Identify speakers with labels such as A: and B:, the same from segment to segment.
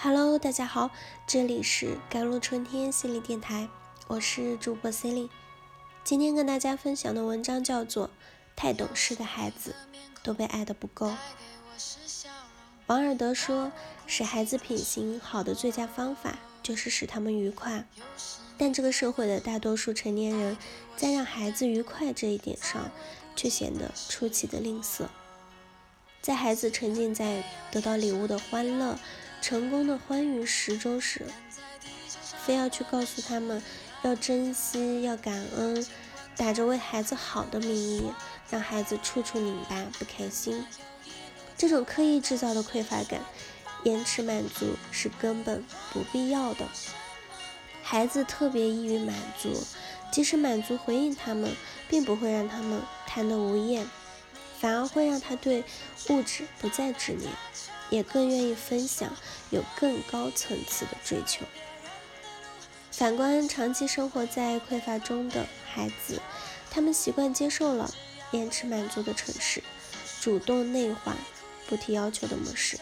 A: Hello，大家好，这里是甘露春天心理电台，我是主播 c e l i n e 今天跟大家分享的文章叫做《太懂事的孩子都被爱的不够》。王尔德说，使孩子品行好的最佳方法就是使他们愉快，但这个社会的大多数成年人在让孩子愉快这一点上，却显得出奇的吝啬。在孩子沉浸在得到礼物的欢乐、成功的欢愉时中时，非要去告诉他们要珍惜、要感恩，打着为孩子好的名义，让孩子处处拧巴、不开心。这种刻意制造的匮乏感、延迟满足是根本不必要的。孩子特别易于满足，即使满足回应他们，并不会让他们贪得无厌。反而会让他对物质不再执念，也更愿意分享，有更高层次的追求。反观长期生活在匮乏中的孩子，他们习惯接受了延迟满足的城市，主动内化不提要求的模式。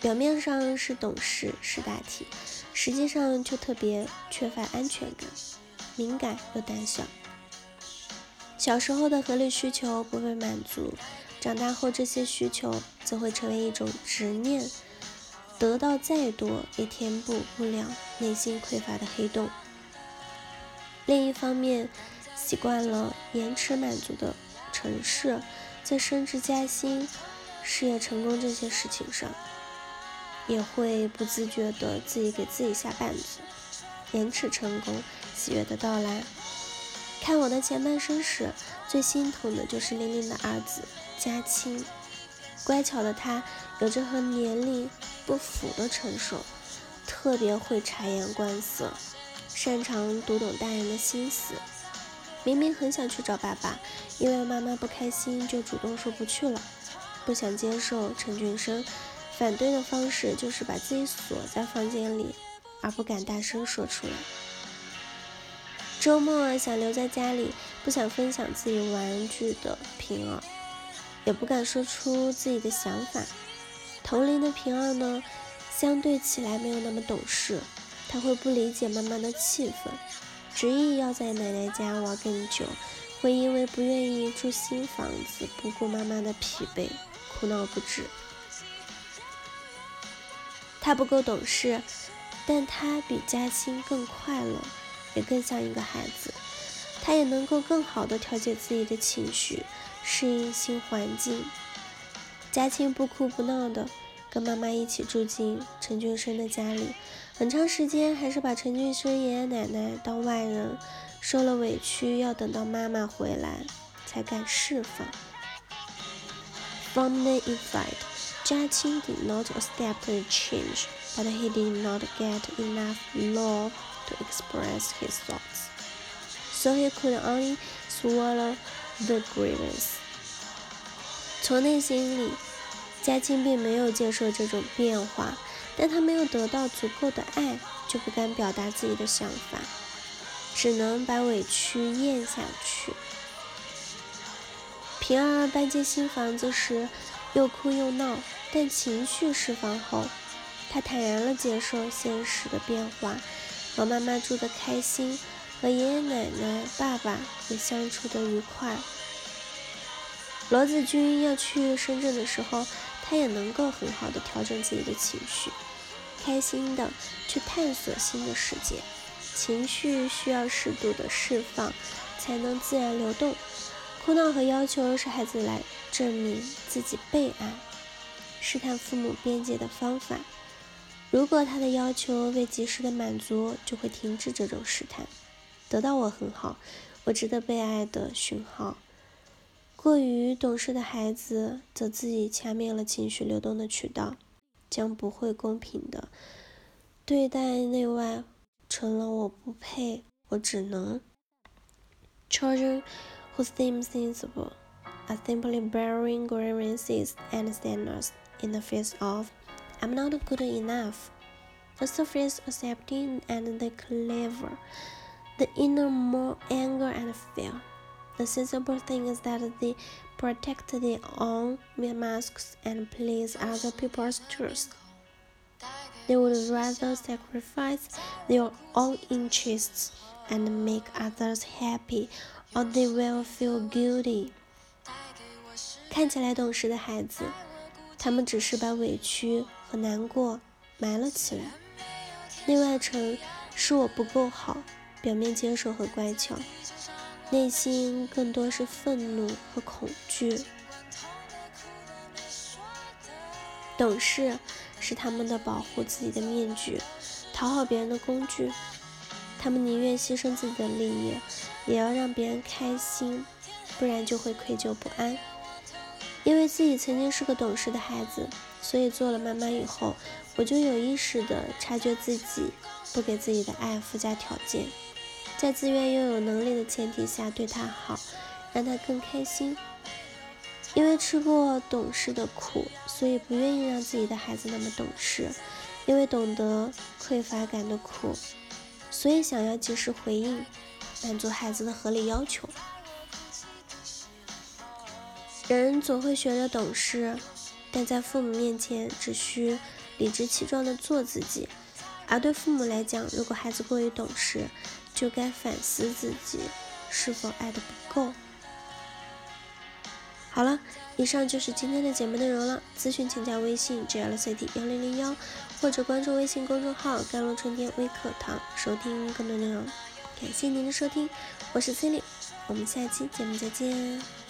A: 表面上是懂事识大体，实际上却特别缺乏安全感，敏感又胆小。小时候的合理需求不被满足，长大后这些需求则会成为一种执念，得到再多也填补不了内心匮乏的黑洞。另一方面，习惯了延迟满足的城市，在升职加薪、事业成功这些事情上，也会不自觉的自己给自己下绊子，延迟成功喜悦的到来。看我的前半生时，最心疼的就是玲玲的儿子嘉清。乖巧的他有着和年龄不符的成熟，特别会察言观色，擅长读懂大人的心思。明明很想去找爸爸，因为妈妈不开心，就主动说不去了。不想接受陈俊生反对的方式，就是把自己锁在房间里，而不敢大声说出来。周末想留在家里，不想分享自己玩具的平儿，也不敢说出自己的想法。同龄的平儿呢，相对起来没有那么懂事，他会不理解妈妈的气氛，执意要在奶奶家玩更久，会因为不愿意住新房子，不顾妈妈的疲惫，哭闹不止。他不够懂事，但他比嘉欣更快乐。也更像一个孩子，他也能够更好的调节自己的情绪，适应新环境。嘉庆不哭不闹的跟妈妈一起住进陈俊生的家里，很长时间还是把陈俊生爷爷奶奶当外人，受了委屈要等到妈妈回来才敢释放。From the inside, Jia Qing did not accept the change, but he did not get enough love. To express his thoughts, so he could only swallow the grievance. 从内心里，嘉庆并没有接受这种变化，但他没有得到足够的爱，就不敢表达自己的想法，只能把委屈咽下去。平儿搬进新房子时，又哭又闹，但情绪释放后，他坦然了接受现实的变化。和妈妈住的开心，和爷爷奶奶、爸爸也相处的愉快。罗子君要去深圳的时候，他也能够很好的调整自己的情绪，开心的去探索新的世界。情绪需要适度的释放，才能自然流动。哭闹和要求是孩子来证明自己被爱、试探父母边界的方法。如果他的要求被及时的满足，就会停止这种试探，得到我很好，我值得被爱的讯号。过于懂事的孩子，则自己掐灭了情绪流动的渠道，将不会公平的对待内外，成了我不配，我只能。Children who seem sensible are simply bearing grievances and sadness in the face of. I'm not good enough. The surface accepting and the clever, the inner more anger and fear. The sensible thing is that they protect their own masks and please other people's truth. they would rather sacrifice their own interests and make others happy, or they will feel guilty. 看起来懂事的孩子，他们只是把委屈 和难过埋了起来，内外层是我不够好，表面接受和乖巧，内心更多是愤怒和恐惧。懂事是他们的保护自己的面具，讨好别人的工具。他们宁愿牺牲自己的利益，也要让别人开心，不然就会愧疚不安。因为自己曾经是个懂事的孩子，所以做了妈妈以后，我就有意识的察觉自己，不给自己的爱附加条件，在自愿又有能力的前提下对他好，让他更开心。因为吃过懂事的苦，所以不愿意让自己的孩子那么懂事。因为懂得匮乏感的苦，所以想要及时回应，满足孩子的合理要求。人总会学着懂事，但在父母面前只需理直气壮地做自己。而对父母来讲，如果孩子过于懂事，就该反思自己是否爱的不够。好了，以上就是今天的节目内容了。咨询请加微信 j l c t 幺零零幺，或者关注微信公众号“甘露春天微课堂”，收听更多内容。感谢您的收听，我是 c i l y 我们下期节目再见。